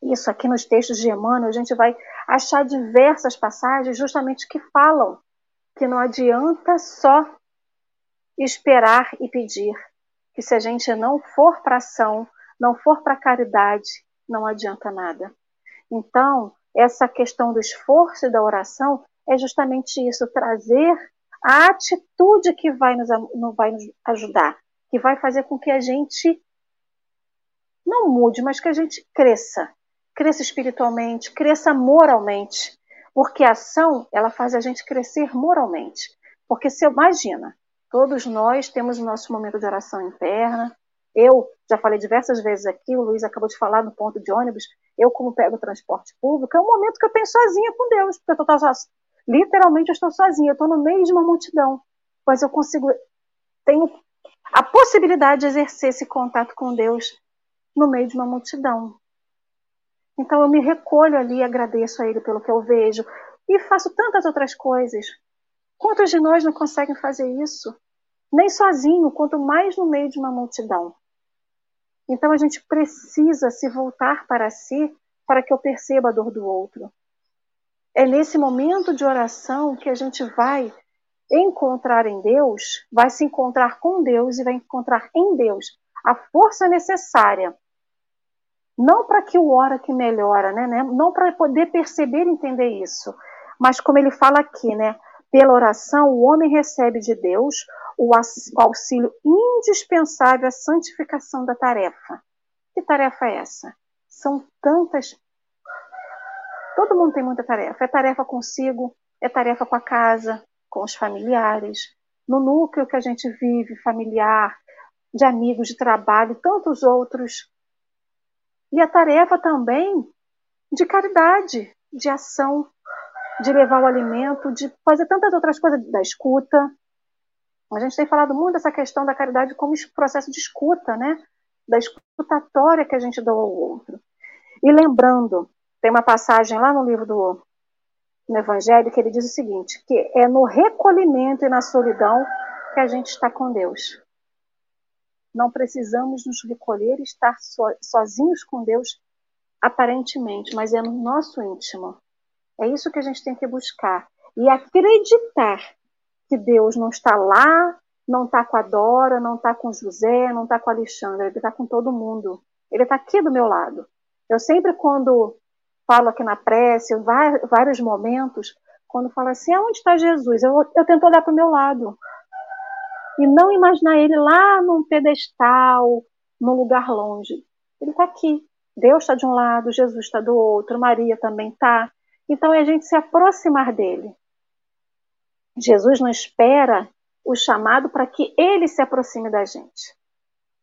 isso aqui nos textos de Emmanuel, a gente vai achar diversas passagens justamente que falam que não adianta só esperar e pedir, que se a gente não for para ação, não for para caridade, não adianta nada. Então, essa questão do esforço e da oração é justamente isso, trazer a atitude que vai nos, vai nos ajudar, que vai fazer com que a gente não mude, mas que a gente cresça, cresça espiritualmente, cresça moralmente, porque a ação, ela faz a gente crescer moralmente. Porque se imagina, todos nós temos o nosso momento de oração interna, Eu já falei diversas vezes aqui, o Luiz acabou de falar no ponto de ônibus, eu como pego o transporte público, é um momento que eu tenho sozinha com Deus, porque eu estou literalmente eu estou sozinha, eu estou no meio de uma multidão, mas eu consigo, tenho a possibilidade de exercer esse contato com Deus no meio de uma multidão. Então eu me recolho ali, agradeço a Ele pelo que eu vejo e faço tantas outras coisas. Quantos de nós não conseguem fazer isso? Nem sozinho, quanto mais no meio de uma multidão. Então a gente precisa se voltar para si para que eu perceba a dor do outro. É nesse momento de oração que a gente vai encontrar em Deus, vai se encontrar com Deus e vai encontrar em Deus a força necessária não para que o ora que melhora, né? né? Não para poder perceber e entender isso, mas como ele fala aqui, né? Pela oração, o homem recebe de Deus o auxílio indispensável à santificação da tarefa. Que tarefa é essa? São tantas. Todo mundo tem muita tarefa. É tarefa consigo, é tarefa com a casa, com os familiares, no núcleo que a gente vive, familiar, de amigos de trabalho, tantos outros e a tarefa também de caridade, de ação, de levar o alimento, de fazer tantas outras coisas, da escuta. A gente tem falado muito dessa questão da caridade como processo de escuta, né? Da escutatória que a gente dá ao outro. E lembrando, tem uma passagem lá no livro do no Evangelho que ele diz o seguinte: que é no recolhimento e na solidão que a gente está com Deus. Não precisamos nos recolher e estar so, sozinhos com Deus aparentemente, mas é no nosso íntimo. É isso que a gente tem que buscar. E acreditar que Deus não está lá, não está com a Dora, não está com José, não está com Alexandre, ele está com todo mundo. Ele está aqui do meu lado. Eu sempre, quando falo aqui na prece, vários momentos, quando falo assim, aonde está Jesus? Eu, eu tento olhar para o meu lado e não imaginar ele lá num pedestal, num lugar longe. Ele está aqui. Deus está de um lado, Jesus está do outro, Maria também está. Então é a gente se aproximar dele. Jesus não espera o chamado para que ele se aproxime da gente.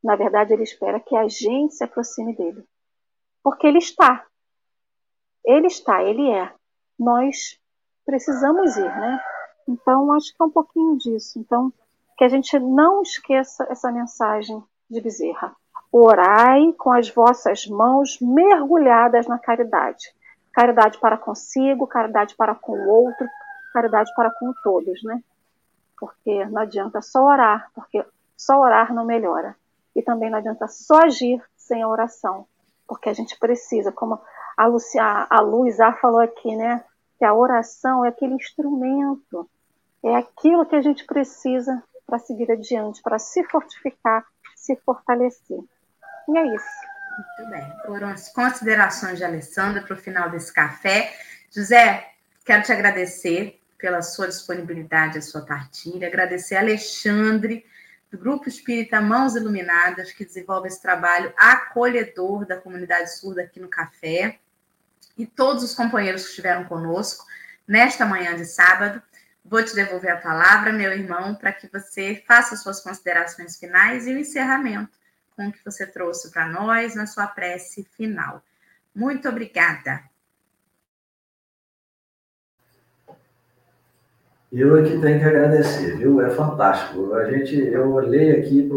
Na verdade, ele espera que a gente se aproxime dele. Porque ele está. Ele está, ele é. Nós precisamos ir, né? Então, acho que é um pouquinho disso. Então, que a gente não esqueça essa mensagem de Bezerra. Orai com as vossas mãos mergulhadas na caridade. Caridade para consigo, caridade para com o outro, caridade para com todos, né? Porque não adianta só orar, porque só orar não melhora. E também não adianta só agir sem a oração, porque a gente precisa, como a, Lucia, a falou aqui, né? Que a oração é aquele instrumento, é aquilo que a gente precisa para seguir adiante, para se fortificar, se fortalecer. E é isso. Muito bem. Foram as considerações de Alessandra para o final desse café. José, quero te agradecer pela sua disponibilidade, a sua partilha, agradecer a Alexandre, do Grupo Espírita Mãos Iluminadas, que desenvolve esse trabalho acolhedor da comunidade surda aqui no café, e todos os companheiros que estiveram conosco nesta manhã de sábado. Vou te devolver a palavra, meu irmão, para que você faça suas considerações finais e o encerramento com o que você trouxe para nós na sua prece final. Muito obrigada. Eu é que tenho que agradecer, viu? É fantástico. A gente, eu olhei aqui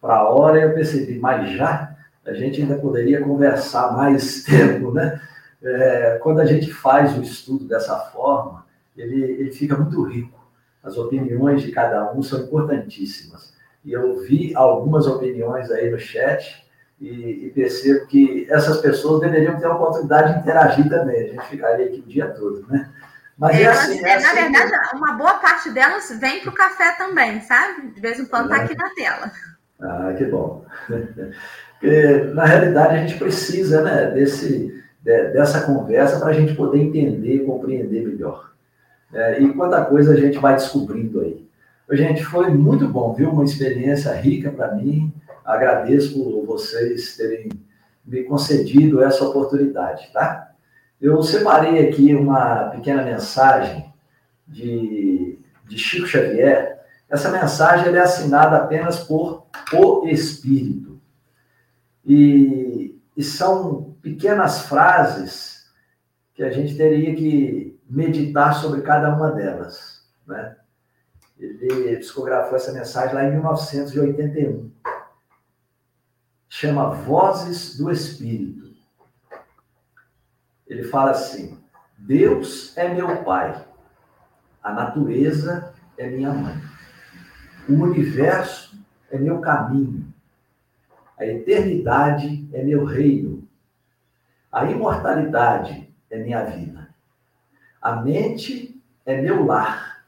para a hora e eu percebi, mas já a gente ainda poderia conversar mais tempo, né? É, quando a gente faz o estudo dessa forma, ele, ele fica muito rico. As opiniões de cada um são importantíssimas. E eu vi algumas opiniões aí no chat e, e percebo que essas pessoas deveriam ter a oportunidade de interagir também. A gente ficaria aqui o dia todo, né? Mas é, assim, é, na assim verdade, que... uma boa parte delas vem para o café também, sabe? De vez em quando está é. aqui na tela. Ah, que bom. Porque, na realidade, a gente precisa né, desse, dessa conversa para a gente poder entender e compreender melhor. É, e quanta coisa a gente vai descobrindo aí. Gente, foi muito bom, viu? Uma experiência rica para mim. Agradeço por vocês terem me concedido essa oportunidade, tá? Eu separei aqui uma pequena mensagem de, de Chico Xavier, Essa mensagem é assinada apenas por o Espírito. E, e são pequenas frases que a gente teria que meditar sobre cada uma delas. Né? Ele psicografou essa mensagem lá em 1981. Chama Vozes do Espírito. Ele fala assim: Deus é meu Pai, a natureza é minha mãe, o universo é meu caminho, a eternidade é meu reino, a imortalidade é minha vida, a mente é meu lar,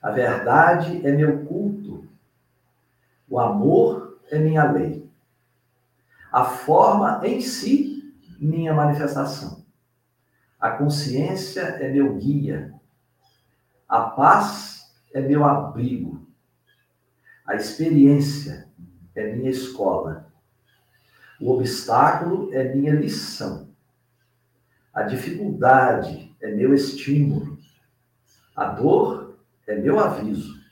a verdade é meu culto, o amor é minha lei, a forma em si, minha manifestação. A consciência é meu guia. A paz é meu abrigo. A experiência é minha escola. O obstáculo é minha lição. A dificuldade é meu estímulo. A dor é meu aviso.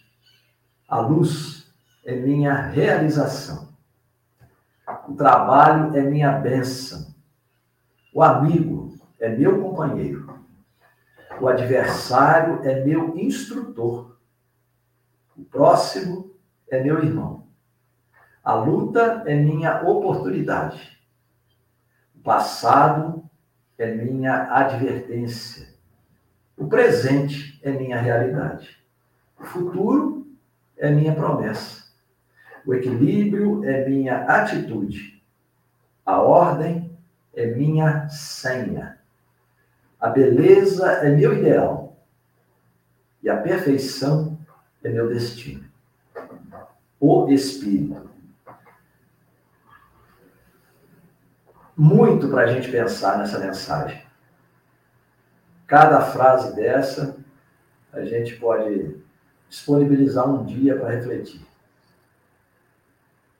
A luz é minha realização. O trabalho é minha bênção. O amigo é meu companheiro. O adversário é meu instrutor. O próximo é meu irmão. A luta é minha oportunidade. O passado é minha advertência. O presente é minha realidade. O futuro é minha promessa. O equilíbrio é minha atitude. A ordem é minha senha. A beleza é meu ideal e a perfeição é meu destino. O Espírito. Muito para a gente pensar nessa mensagem. Cada frase dessa, a gente pode disponibilizar um dia para refletir.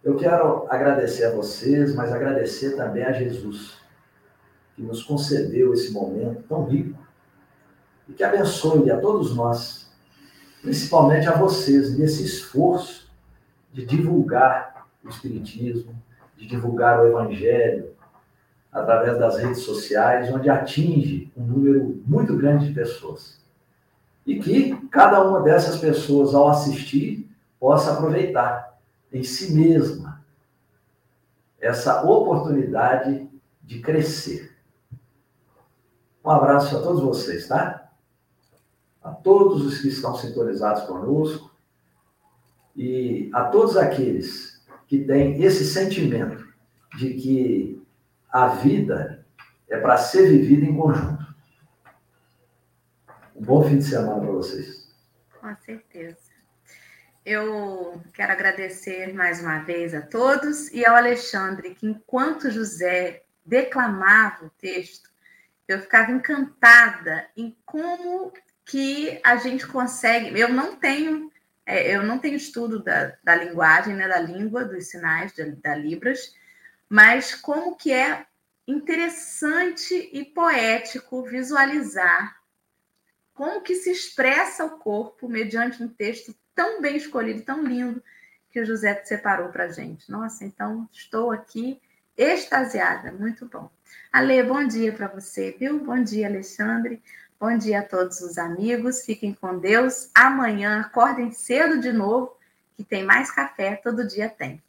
Eu quero agradecer a vocês, mas agradecer também a Jesus que nos concedeu esse momento tão rico e que abençoe a todos nós, principalmente a vocês, nesse esforço de divulgar o Espiritismo, de divulgar o Evangelho através das redes sociais, onde atinge um número muito grande de pessoas. E que cada uma dessas pessoas, ao assistir, possa aproveitar em si mesma essa oportunidade de crescer. Um abraço a todos vocês, tá? A todos os que estão sintonizados conosco e a todos aqueles que têm esse sentimento de que a vida é para ser vivida em conjunto. Um bom fim de semana para vocês. Com certeza. Eu quero agradecer mais uma vez a todos e ao Alexandre, que enquanto José declamava o texto, eu ficava encantada em como que a gente consegue. Eu não tenho, é, eu não tenho estudo da, da linguagem, né, da língua, dos sinais, da, da Libras, mas como que é interessante e poético visualizar como que se expressa o corpo mediante um texto tão bem escolhido, tão lindo que o José separou para gente. Nossa, então estou aqui extasiada, muito bom. Ale, bom dia para você, viu? Bom dia, Alexandre. Bom dia a todos os amigos. Fiquem com Deus. Amanhã acordem cedo de novo, que tem mais café, todo dia tem.